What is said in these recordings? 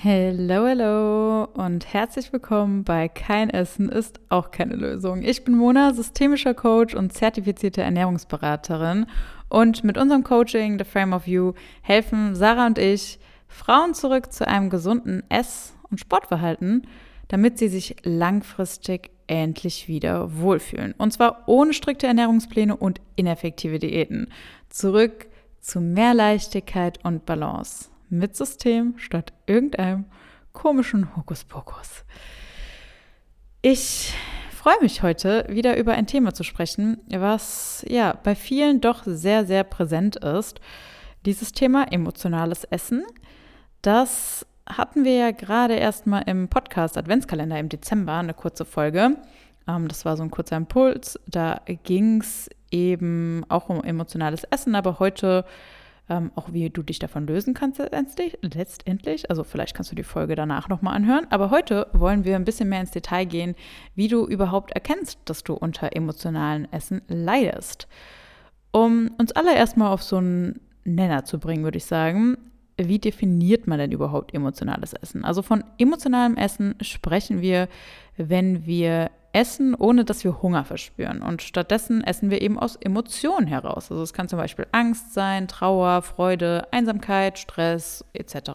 Hello, hello und herzlich willkommen bei Kein Essen ist auch keine Lösung. Ich bin Mona, systemischer Coach und zertifizierte Ernährungsberaterin. Und mit unserem Coaching, The Frame of You, helfen Sarah und ich Frauen zurück zu einem gesunden Ess- und Sportverhalten, damit sie sich langfristig endlich wieder wohlfühlen. Und zwar ohne strikte Ernährungspläne und ineffektive Diäten. Zurück zu mehr Leichtigkeit und Balance mit System statt irgendeinem komischen Hokuspokus. Ich freue mich heute wieder über ein Thema zu sprechen, was ja bei vielen doch sehr, sehr präsent ist. Dieses Thema emotionales Essen, das hatten wir ja gerade erst mal im Podcast Adventskalender im Dezember, eine kurze Folge. Ähm, das war so ein kurzer Impuls. Da ging es eben auch um emotionales Essen, aber heute ähm, auch wie du dich davon lösen kannst letztendlich. Also vielleicht kannst du die Folge danach nochmal anhören. Aber heute wollen wir ein bisschen mehr ins Detail gehen, wie du überhaupt erkennst, dass du unter emotionalen Essen leidest. Um uns alle erstmal auf so einen Nenner zu bringen, würde ich sagen, wie definiert man denn überhaupt emotionales Essen? Also von emotionalem Essen sprechen wir, wenn wir essen, ohne dass wir Hunger verspüren. Und stattdessen essen wir eben aus Emotionen heraus. Also es kann zum Beispiel Angst sein, Trauer, Freude, Einsamkeit, Stress etc.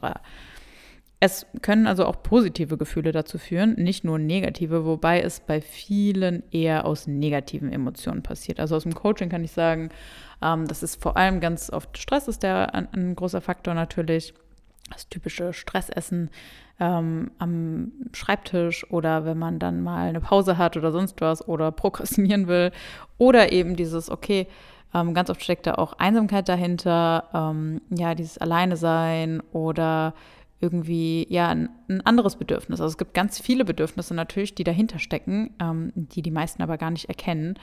Es können also auch positive Gefühle dazu führen, nicht nur negative, wobei es bei vielen eher aus negativen Emotionen passiert. Also aus dem Coaching kann ich sagen, ähm, das ist vor allem ganz oft Stress ist der ein, ein großer Faktor natürlich. Das typische Stressessen ähm, am Schreibtisch oder wenn man dann mal eine Pause hat oder sonst was oder prokrastinieren will. Oder eben dieses, okay, ähm, ganz oft steckt da auch Einsamkeit dahinter, ähm, ja, dieses Alleine sein oder irgendwie ja ein, ein, anderes Bedürfnis. Also es gibt ganz viele Bedürfnisse natürlich, die dahinter stecken, ähm, die die meisten aber gar nicht erkennen.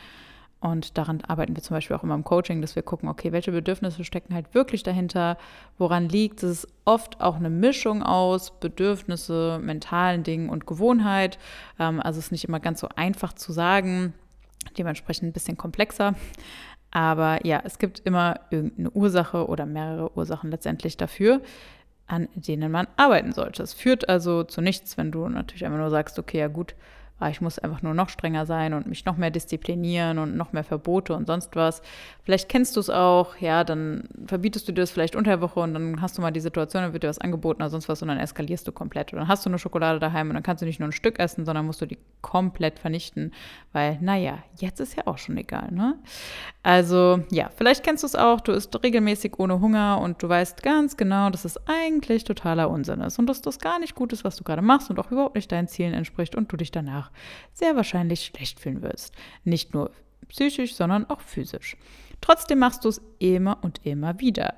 Und daran arbeiten wir zum Beispiel auch immer im Coaching, dass wir gucken, okay, welche Bedürfnisse stecken halt wirklich dahinter, woran liegt es? Oft auch eine Mischung aus Bedürfnisse, mentalen Dingen und Gewohnheit. Ähm, also es ist nicht immer ganz so einfach zu sagen, dementsprechend ein bisschen komplexer. Aber ja, es gibt immer irgendeine Ursache oder mehrere Ursachen letztendlich dafür, an denen man arbeiten sollte. Es führt also zu nichts, wenn du natürlich einfach nur sagst, okay, ja gut, ich muss einfach nur noch strenger sein und mich noch mehr disziplinieren und noch mehr Verbote und sonst was. Vielleicht kennst du es auch, ja, dann verbietest du dir das vielleicht unter der Woche und dann hast du mal die Situation, dann wird dir was angeboten oder sonst was und dann eskalierst du komplett. Und dann hast du eine Schokolade daheim und dann kannst du nicht nur ein Stück essen, sondern musst du die komplett vernichten, weil, naja, jetzt ist ja auch schon egal, ne? Also, ja, vielleicht kennst du es auch, du isst regelmäßig ohne Hunger und du weißt ganz genau, dass es eigentlich totaler Unsinn ist und dass das gar nicht gut ist, was du gerade machst und auch überhaupt nicht deinen Zielen entspricht und du dich danach sehr wahrscheinlich schlecht fühlen wirst. Nicht nur psychisch, sondern auch physisch. Trotzdem machst du es immer und immer wieder.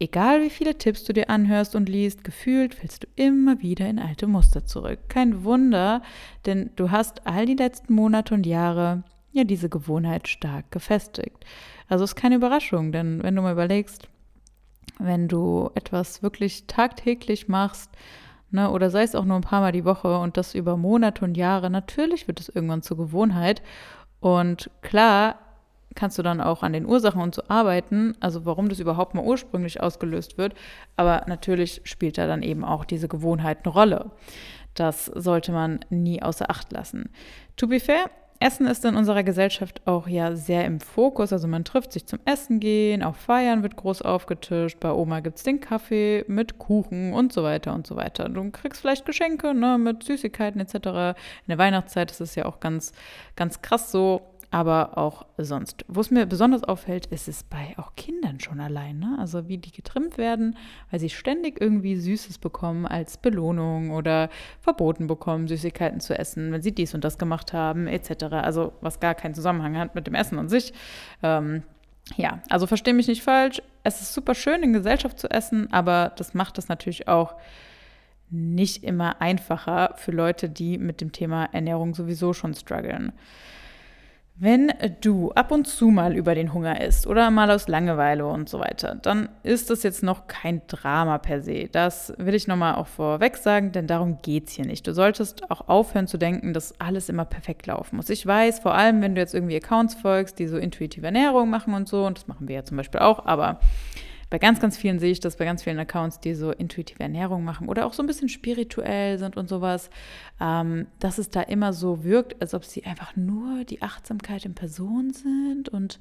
Egal wie viele Tipps du dir anhörst und liest, gefühlt fällst du immer wieder in alte Muster zurück. Kein Wunder, denn du hast all die letzten Monate und Jahre ja diese Gewohnheit stark gefestigt. Also ist keine Überraschung, denn wenn du mal überlegst, wenn du etwas wirklich tagtäglich machst, ne, oder sei es auch nur ein paar Mal die Woche und das über Monate und Jahre, natürlich wird es irgendwann zur Gewohnheit. Und klar kannst du dann auch an den Ursachen und so arbeiten, also warum das überhaupt mal ursprünglich ausgelöst wird. Aber natürlich spielt da dann eben auch diese Gewohnheit eine Rolle. Das sollte man nie außer Acht lassen. To be fair, Essen ist in unserer Gesellschaft auch ja sehr im Fokus. Also man trifft sich zum Essen gehen, auf Feiern wird groß aufgetischt, bei Oma gibt es den Kaffee mit Kuchen und so weiter und so weiter. Du kriegst vielleicht Geschenke ne, mit Süßigkeiten etc. In der Weihnachtszeit ist es ja auch ganz, ganz krass so aber auch sonst. Wo es mir besonders auffällt, ist es bei auch Kindern schon allein. Ne? Also wie die getrimmt werden, weil sie ständig irgendwie Süßes bekommen als Belohnung oder verboten bekommen, Süßigkeiten zu essen, wenn sie dies und das gemacht haben, etc. Also was gar keinen Zusammenhang hat mit dem Essen an sich. Ähm, ja, also verstehe mich nicht falsch. Es ist super schön, in Gesellschaft zu essen, aber das macht es natürlich auch nicht immer einfacher für Leute, die mit dem Thema Ernährung sowieso schon strugglen. Wenn du ab und zu mal über den Hunger isst oder mal aus Langeweile und so weiter, dann ist das jetzt noch kein Drama per se. Das will ich nochmal auch vorweg sagen, denn darum geht es hier nicht. Du solltest auch aufhören zu denken, dass alles immer perfekt laufen muss. Ich weiß, vor allem, wenn du jetzt irgendwie Accounts folgst, die so intuitive Ernährung machen und so, und das machen wir ja zum Beispiel auch, aber bei ganz, ganz vielen sehe ich das, bei ganz vielen Accounts, die so intuitive Ernährung machen oder auch so ein bisschen spirituell sind und sowas, ähm, dass es da immer so wirkt, als ob sie einfach nur die Achtsamkeit in Person sind und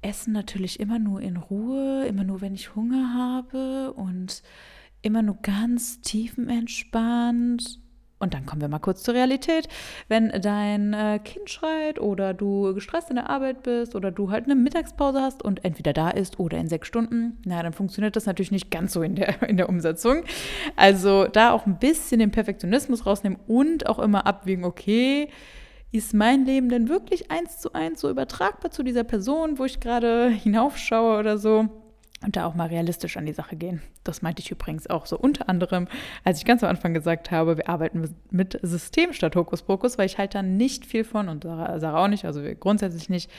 essen natürlich immer nur in Ruhe, immer nur, wenn ich Hunger habe und immer nur ganz tiefenentspannt und dann kommen wir mal kurz zur Realität. Wenn dein äh, Kind schreit oder du gestresst in der Arbeit bist oder du halt eine Mittagspause hast und entweder da ist oder in sechs Stunden, na, dann funktioniert das natürlich nicht ganz so in der, in der Umsetzung. Also da auch ein bisschen den Perfektionismus rausnehmen und auch immer abwägen, okay, ist mein Leben denn wirklich eins zu eins so übertragbar zu dieser Person, wo ich gerade hinaufschaue oder so? Und da auch mal realistisch an die Sache gehen. Das meinte ich übrigens auch so unter anderem, als ich ganz am Anfang gesagt habe, wir arbeiten mit System statt Hokuspokus, weil ich halt da nicht viel von und Sarah auch nicht, also grundsätzlich nicht,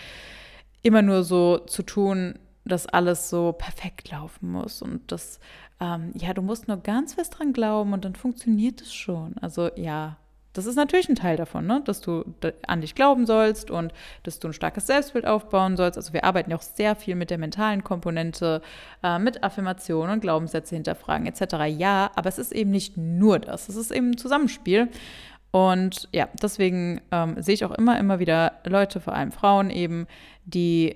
immer nur so zu tun, dass alles so perfekt laufen muss und das, ähm, ja, du musst nur ganz fest dran glauben und dann funktioniert es schon. Also ja, das ist natürlich ein Teil davon, ne? dass du an dich glauben sollst und dass du ein starkes Selbstbild aufbauen sollst. Also wir arbeiten ja auch sehr viel mit der mentalen Komponente, äh, mit Affirmationen und Glaubenssätze hinterfragen etc. Ja, aber es ist eben nicht nur das. Es ist eben ein Zusammenspiel. Und ja, deswegen ähm, sehe ich auch immer, immer wieder Leute, vor allem Frauen eben, die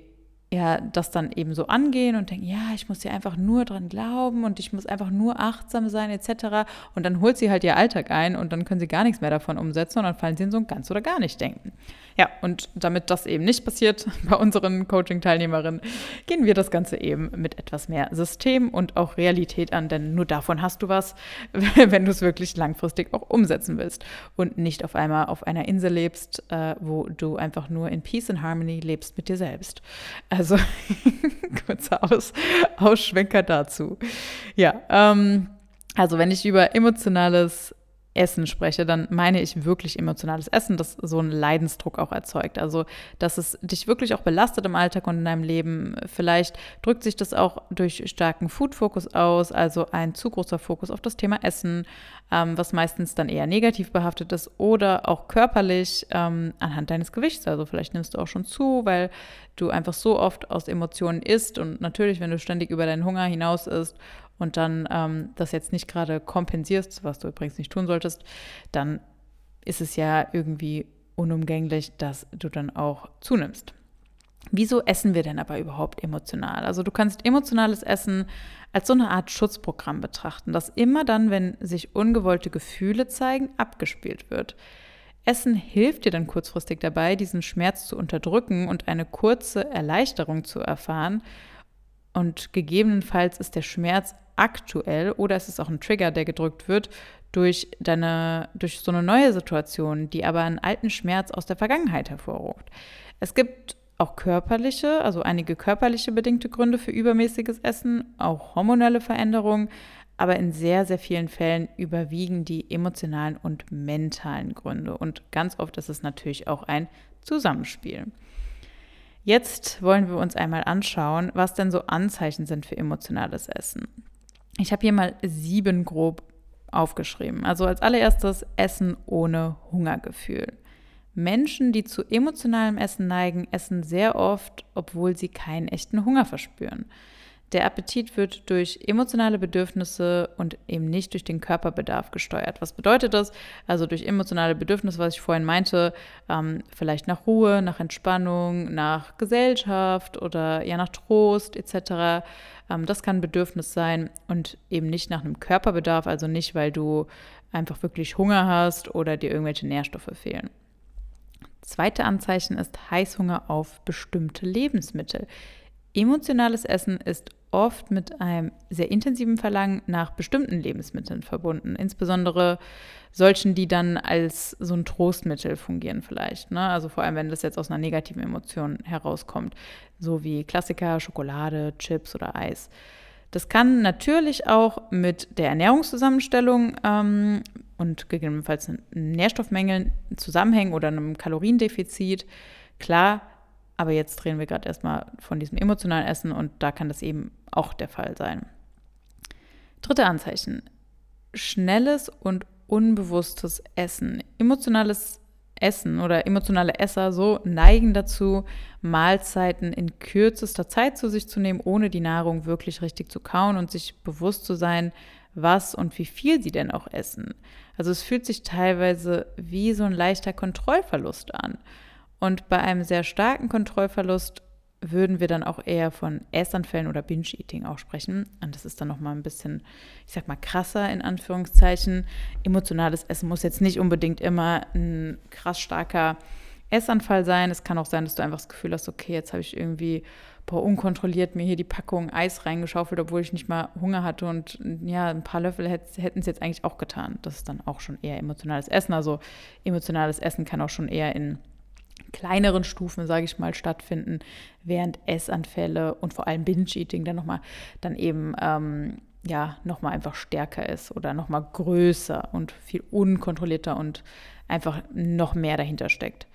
ja, das dann eben so angehen und denken, ja, ich muss hier einfach nur dran glauben und ich muss einfach nur achtsam sein etc. Und dann holt sie halt ihr Alltag ein und dann können sie gar nichts mehr davon umsetzen und dann fallen sie in so ein ganz oder gar nicht denken. Ja, und damit das eben nicht passiert bei unseren Coaching-Teilnehmerinnen, gehen wir das Ganze eben mit etwas mehr System und auch Realität an, denn nur davon hast du was, wenn du es wirklich langfristig auch umsetzen willst und nicht auf einmal auf einer Insel lebst, äh, wo du einfach nur in Peace and Harmony lebst mit dir selbst. Also kurzer Aus Ausschwenker dazu. Ja, ähm, also wenn ich über emotionales Essen spreche, dann meine ich wirklich emotionales Essen, das so einen Leidensdruck auch erzeugt. Also, dass es dich wirklich auch belastet im Alltag und in deinem Leben. Vielleicht drückt sich das auch durch starken Food-Fokus aus, also ein zu großer Fokus auf das Thema Essen, ähm, was meistens dann eher negativ behaftet ist oder auch körperlich ähm, anhand deines Gewichts. Also, vielleicht nimmst du auch schon zu, weil du einfach so oft aus Emotionen isst und natürlich, wenn du ständig über deinen Hunger hinaus isst und dann ähm, das jetzt nicht gerade kompensierst, was du übrigens nicht tun solltest, dann ist es ja irgendwie unumgänglich, dass du dann auch zunimmst. Wieso essen wir denn aber überhaupt emotional? Also du kannst emotionales Essen als so eine Art Schutzprogramm betrachten, das immer dann, wenn sich ungewollte Gefühle zeigen, abgespielt wird. Essen hilft dir dann kurzfristig dabei, diesen Schmerz zu unterdrücken und eine kurze Erleichterung zu erfahren. Und gegebenenfalls ist der Schmerz aktuell oder es ist auch ein Trigger, der gedrückt wird durch deine, durch so eine neue Situation, die aber einen alten Schmerz aus der Vergangenheit hervorruft. Es gibt auch körperliche, also einige körperliche bedingte Gründe für übermäßiges Essen, auch hormonelle Veränderungen, aber in sehr, sehr vielen Fällen überwiegen die emotionalen und mentalen Gründe. Und ganz oft ist es natürlich auch ein Zusammenspiel. Jetzt wollen wir uns einmal anschauen, was denn so Anzeichen sind für emotionales Essen. Ich habe hier mal sieben grob aufgeschrieben. Also als allererstes Essen ohne Hungergefühl. Menschen, die zu emotionalem Essen neigen, essen sehr oft, obwohl sie keinen echten Hunger verspüren. Der Appetit wird durch emotionale Bedürfnisse und eben nicht durch den Körperbedarf gesteuert. Was bedeutet das? Also durch emotionale Bedürfnisse, was ich vorhin meinte, ähm, vielleicht nach Ruhe, nach Entspannung, nach Gesellschaft oder ja nach Trost etc. Ähm, das kann ein Bedürfnis sein und eben nicht nach einem Körperbedarf, also nicht, weil du einfach wirklich Hunger hast oder dir irgendwelche Nährstoffe fehlen. Zweite Anzeichen ist Heißhunger auf bestimmte Lebensmittel. Emotionales Essen ist oft mit einem sehr intensiven Verlangen nach bestimmten Lebensmitteln verbunden, insbesondere solchen, die dann als so ein Trostmittel fungieren vielleicht. Ne? Also vor allem, wenn das jetzt aus einer negativen Emotion herauskommt, so wie Klassiker, Schokolade, Chips oder Eis. Das kann natürlich auch mit der Ernährungszusammenstellung ähm, und gegebenenfalls Nährstoffmängeln zusammenhängen oder einem Kaloriendefizit. Klar, aber jetzt drehen wir gerade erstmal von diesem emotionalen Essen und da kann das eben auch der Fall sein. Dritte Anzeichen. Schnelles und unbewusstes Essen. Emotionales Essen oder emotionale Esser so neigen dazu, Mahlzeiten in kürzester Zeit zu sich zu nehmen, ohne die Nahrung wirklich richtig zu kauen und sich bewusst zu sein, was und wie viel sie denn auch essen. Also es fühlt sich teilweise wie so ein leichter Kontrollverlust an. Und bei einem sehr starken Kontrollverlust würden wir dann auch eher von Essanfällen oder Binge-Eating auch sprechen. Und das ist dann nochmal ein bisschen, ich sag mal, krasser in Anführungszeichen. Emotionales Essen muss jetzt nicht unbedingt immer ein krass starker Essanfall sein. Es kann auch sein, dass du einfach das Gefühl hast, okay, jetzt habe ich irgendwie boah, unkontrolliert mir hier die Packung Eis reingeschaufelt, obwohl ich nicht mal Hunger hatte und ja, ein paar Löffel hätten es jetzt eigentlich auch getan. Das ist dann auch schon eher emotionales Essen. Also emotionales Essen kann auch schon eher in kleineren Stufen, sage ich mal, stattfinden, während Essanfälle und vor allem Binge-Eating dann nochmal dann eben ähm, ja nochmal einfach stärker ist oder nochmal größer und viel unkontrollierter und einfach noch mehr dahinter steckt.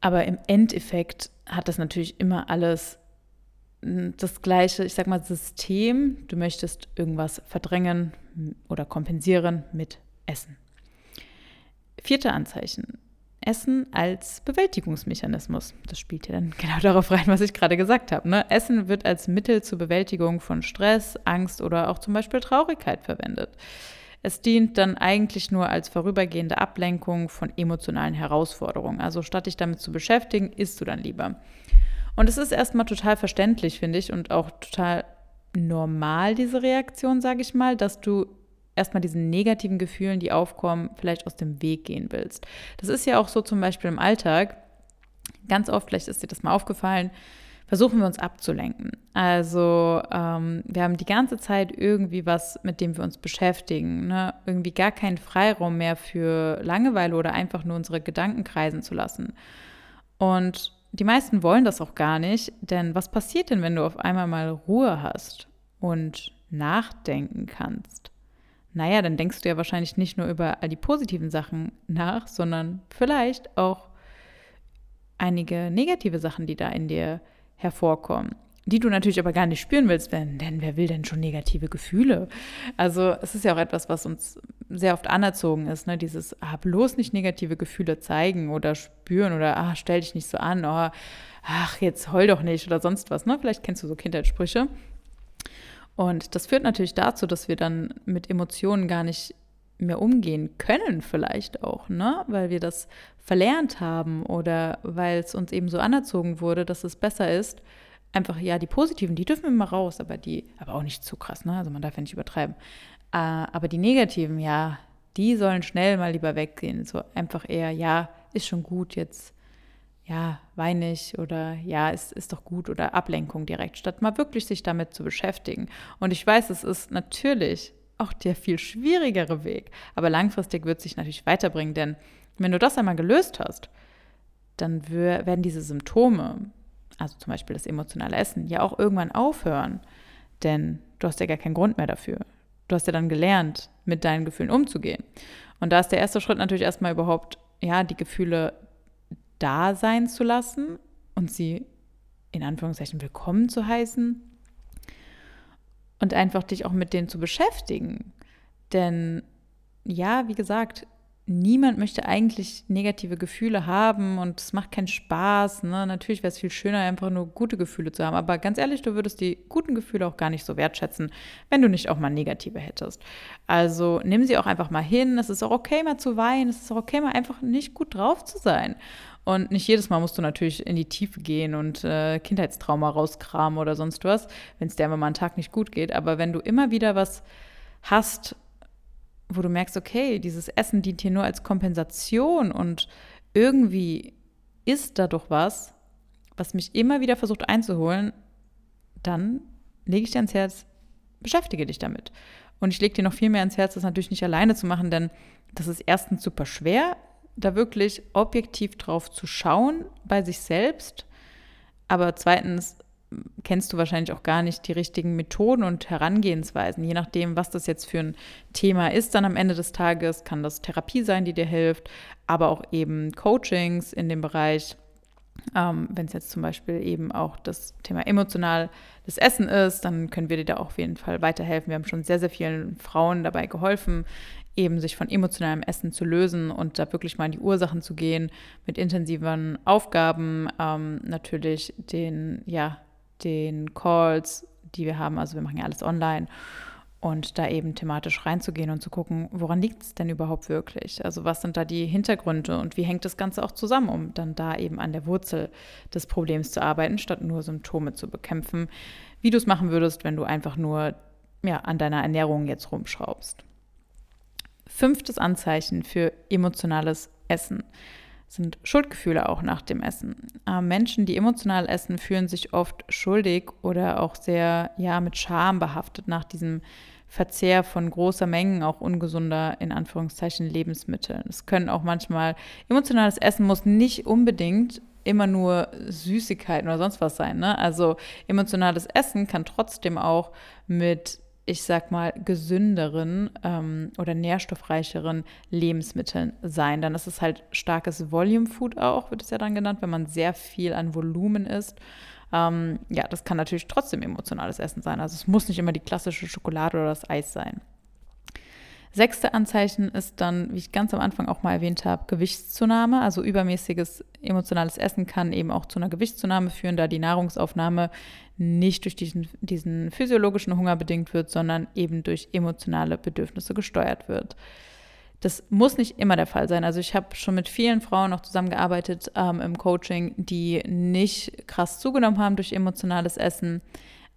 Aber im Endeffekt hat das natürlich immer alles hm, das gleiche, ich sag mal, System. Du möchtest irgendwas verdrängen oder kompensieren mit Essen. Vierte Anzeichen. Essen als Bewältigungsmechanismus. Das spielt ja dann genau darauf rein, was ich gerade gesagt habe. Ne? Essen wird als Mittel zur Bewältigung von Stress, Angst oder auch zum Beispiel Traurigkeit verwendet. Es dient dann eigentlich nur als vorübergehende Ablenkung von emotionalen Herausforderungen. Also statt dich damit zu beschäftigen, isst du dann lieber. Und es ist erstmal total verständlich, finde ich, und auch total normal, diese Reaktion, sage ich mal, dass du erstmal diesen negativen Gefühlen, die aufkommen, vielleicht aus dem Weg gehen willst. Das ist ja auch so zum Beispiel im Alltag. Ganz oft, vielleicht ist dir das mal aufgefallen, versuchen wir uns abzulenken. Also ähm, wir haben die ganze Zeit irgendwie was, mit dem wir uns beschäftigen. Ne? Irgendwie gar keinen Freiraum mehr für Langeweile oder einfach nur unsere Gedanken kreisen zu lassen. Und die meisten wollen das auch gar nicht, denn was passiert denn, wenn du auf einmal mal Ruhe hast und nachdenken kannst? Naja, dann denkst du ja wahrscheinlich nicht nur über all die positiven Sachen nach, sondern vielleicht auch einige negative Sachen, die da in dir hervorkommen, die du natürlich aber gar nicht spüren willst, denn, denn wer will denn schon negative Gefühle? Also es ist ja auch etwas, was uns sehr oft anerzogen ist, ne? dieses, ah, bloß nicht negative Gefühle zeigen oder spüren oder, ah, stell dich nicht so an, oh, ach, jetzt heul doch nicht oder sonst was, ne? Vielleicht kennst du so Kindheitssprüche. Und das führt natürlich dazu, dass wir dann mit Emotionen gar nicht mehr umgehen können, vielleicht auch, ne? Weil wir das verlernt haben oder weil es uns eben so anerzogen wurde, dass es besser ist. Einfach, ja, die positiven, die dürfen mal raus, aber die, aber auch nicht zu krass, ne? Also man darf ja nicht übertreiben. Äh, aber die negativen, ja, die sollen schnell mal lieber weggehen. So einfach eher, ja, ist schon gut, jetzt ja, weinig oder ja, ist, ist doch gut oder Ablenkung direkt, statt mal wirklich sich damit zu beschäftigen. Und ich weiß, es ist natürlich auch der viel schwierigere Weg, aber langfristig wird es sich natürlich weiterbringen, denn wenn du das einmal gelöst hast, dann werden diese Symptome, also zum Beispiel das emotionale Essen, ja auch irgendwann aufhören, denn du hast ja gar keinen Grund mehr dafür. Du hast ja dann gelernt, mit deinen Gefühlen umzugehen. Und da ist der erste Schritt natürlich erstmal überhaupt, ja, die Gefühle da sein zu lassen und sie in Anführungszeichen willkommen zu heißen und einfach dich auch mit denen zu beschäftigen. Denn ja, wie gesagt, niemand möchte eigentlich negative Gefühle haben und es macht keinen Spaß. Ne? Natürlich wäre es viel schöner, einfach nur gute Gefühle zu haben. Aber ganz ehrlich, du würdest die guten Gefühle auch gar nicht so wertschätzen, wenn du nicht auch mal negative hättest. Also nimm sie auch einfach mal hin. Es ist auch okay, mal zu weinen. Es ist auch okay, mal einfach nicht gut drauf zu sein. Und nicht jedes Mal musst du natürlich in die Tiefe gehen und äh, Kindheitstrauma rauskramen oder sonst was, wenn es dir einfach mal einen Tag nicht gut geht. Aber wenn du immer wieder was hast, wo du merkst, okay, dieses Essen dient hier nur als Kompensation und irgendwie ist da doch was, was mich immer wieder versucht einzuholen, dann lege ich dir ans Herz, beschäftige dich damit. Und ich lege dir noch viel mehr ans Herz, das natürlich nicht alleine zu machen, denn das ist erstens super schwer, da wirklich objektiv drauf zu schauen bei sich selbst. Aber zweitens kennst du wahrscheinlich auch gar nicht die richtigen Methoden und Herangehensweisen. Je nachdem, was das jetzt für ein Thema ist, dann am Ende des Tages kann das Therapie sein, die dir hilft, aber auch eben Coachings in dem Bereich Ähm, Wenn es jetzt zum Beispiel eben auch das Thema emotional das Essen ist, dann können wir dir da auch auf jeden Fall weiterhelfen. Wir haben schon sehr, sehr vielen Frauen dabei geholfen, eben sich von emotionalem Essen zu lösen und da wirklich mal in die Ursachen zu gehen mit intensiven Aufgaben, ähm, natürlich den, ja, den Calls, die wir haben. Also wir machen ja alles online und da eben thematisch reinzugehen und zu gucken, woran liegt es denn überhaupt wirklich? Also was sind da die Hintergründe und wie hängt das Ganze auch zusammen, um dann da eben an der Wurzel des Problems zu arbeiten, statt nur Symptome zu bekämpfen, wie du es machen würdest, wenn du einfach nur ja, an deiner Ernährung jetzt rumschraubst. Fünftes Anzeichen für emotionales Essen sind Schuldgefühle auch nach dem Essen. Äh, Menschen, die emotional essen, fühlen sich oft schuldig oder auch sehr ja mit Scham behaftet nach diesem Verzehr von großer Mengen auch ungesunder in Anführungszeichen Lebensmittel. Es können auch manchmal emotionales Essen muss nicht unbedingt immer nur Süßigkeiten oder sonst was sein. Ne? Also emotionales Essen kann trotzdem auch mit ich sag mal, gesünderen ähm, oder nährstoffreicheren Lebensmitteln sein. Dann ist es halt starkes Volume Food auch, wird es ja dann genannt, wenn man sehr viel an Volumen isst. Ähm, ja, das kann natürlich trotzdem emotionales Essen sein. Also es muss nicht immer die klassische Schokolade oder das Eis sein. Sechste Anzeichen ist dann, wie ich ganz am Anfang auch mal erwähnt habe, Gewichtszunahme. Also übermäßiges emotionales Essen kann eben auch zu einer Gewichtszunahme führen, da die Nahrungsaufnahme nicht durch diesen, diesen physiologischen Hunger bedingt wird, sondern eben durch emotionale Bedürfnisse gesteuert wird. Das muss nicht immer der Fall sein. Also ich habe schon mit vielen Frauen auch zusammengearbeitet ähm, im Coaching, die nicht krass zugenommen haben durch emotionales Essen.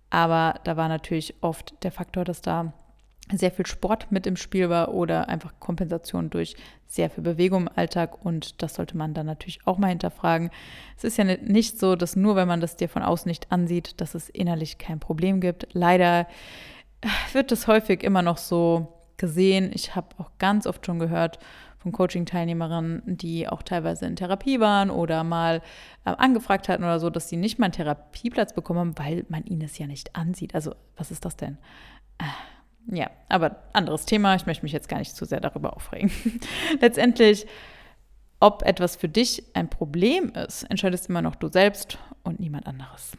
Aber da war natürlich oft der Faktor, dass da sehr viel Sport mit im Spiel war oder einfach Kompensation durch sehr viel Bewegung im Alltag und das sollte man dann natürlich auch mal hinterfragen. Es ist ja nicht so, dass nur wenn man das dir von außen nicht ansieht, dass es innerlich kein Problem gibt. Leider wird das häufig immer noch so gesehen. Ich habe auch ganz oft schon gehört von Coaching-Teilnehmerinnen, die auch teilweise in Therapie waren oder mal äh, angefragt hatten oder so, dass sie nicht mal einen Therapieplatz bekommen haben, weil man ihnen es ja nicht ansieht. Also was ist das denn? Äh ja, aber anderes Thema. Ich möchte mich jetzt gar nicht zu sehr darüber aufregen. Letztendlich, ob etwas für dich ein Problem ist, entscheidest immer noch du selbst und niemand anderes.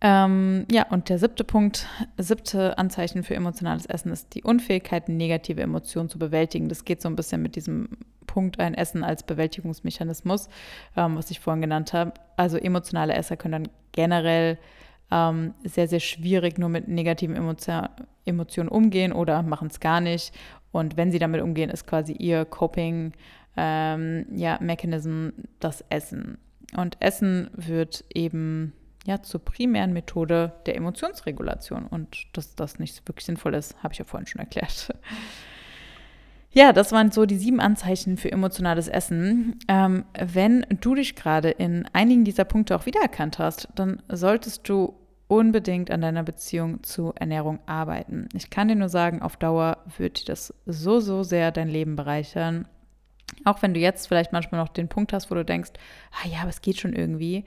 Ähm, ja, und der siebte Punkt, siebte Anzeichen für emotionales Essen ist die Unfähigkeit, negative Emotionen zu bewältigen. Das geht so ein bisschen mit diesem Punkt ein Essen als Bewältigungsmechanismus, ähm, was ich vorhin genannt habe. Also emotionale Esser können dann generell ähm, sehr, sehr schwierig nur mit negativen Emotion, Emotionen umgehen oder machen es gar nicht. Und wenn sie damit umgehen, ist quasi ihr Coping ähm, ja, das Essen. Und Essen wird eben ja zur primären Methode der Emotionsregulation. Und dass das nicht wirklich sinnvoll ist, habe ich ja vorhin schon erklärt. Ja, das waren so die sieben Anzeichen für emotionales Essen. Ähm, wenn du dich gerade in einigen dieser Punkte auch wiedererkannt hast, dann solltest du unbedingt an deiner Beziehung zu Ernährung arbeiten. Ich kann dir nur sagen, auf Dauer wird dir das so, so sehr dein Leben bereichern. Auch wenn du jetzt vielleicht manchmal noch den Punkt hast, wo du denkst, ah ja, aber es geht schon irgendwie.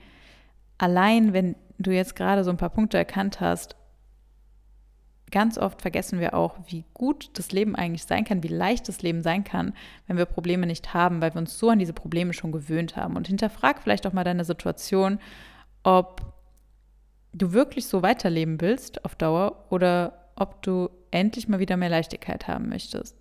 Allein wenn du jetzt gerade so ein paar Punkte erkannt hast, ganz oft vergessen wir auch, wie gut das Leben eigentlich sein kann, wie leicht das Leben sein kann, wenn wir Probleme nicht haben, weil wir uns so an diese Probleme schon gewöhnt haben. Und hinterfrag vielleicht auch mal deine Situation, ob du wirklich so weiterleben willst auf Dauer oder ob du endlich mal wieder mehr Leichtigkeit haben möchtest.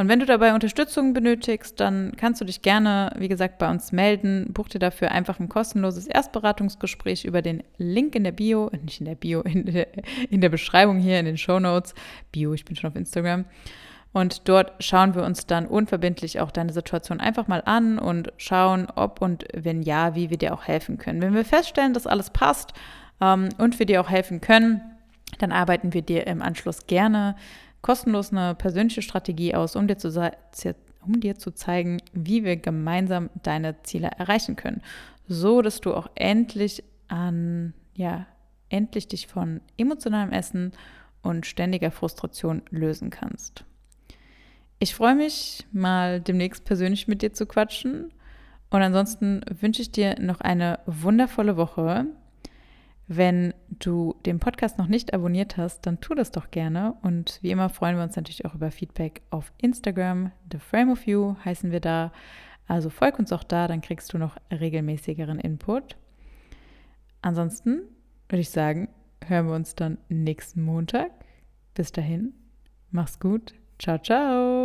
Und wenn du dabei Unterstützung benötigst, dann kannst du dich gerne, wie gesagt, bei uns melden. Buch dir dafür einfach ein kostenloses Erstberatungsgespräch über den Link in der Bio, äh, nicht in der Bio, in der, in der Beschreibung hier in den Show Notes. Bio, ich bin schon auf Instagram. Und dort schauen wir uns dann unverbindlich auch deine Situation einfach mal an und schauen, ob und wenn ja, wie wir dir auch helfen können. Wenn wir feststellen, dass alles passt ähm, und wir dir auch helfen können, dann arbeiten wir dir im Anschluss gerne kostenlos eine persönliche Strategie aus, um dir zu, um dir zu zeigen, wie wir gemeinsam deine Ziele erreichen können, so dass du auch endlich an, ja, endlich dich von emotionalem Essen und ständiger Frustration lösen kannst. Ich freue mich, mal demnächst persönlich mit dir zu quatschen. Und ansonsten wünsche ich dir noch eine wundervolle Woche. Wenn du den Podcast noch nicht abonniert hast, dann tu das doch gerne. Und wie immer freuen wir uns natürlich auch über Feedback auf Instagram. The Frame of You heißen wir da. Also folg uns auch da, dann kriegst du noch regelmäßigeren Input. Ansonsten würde ich sagen, hören wir uns dann nächsten Montag. Bis dahin, mach's gut. Ciao, ciao.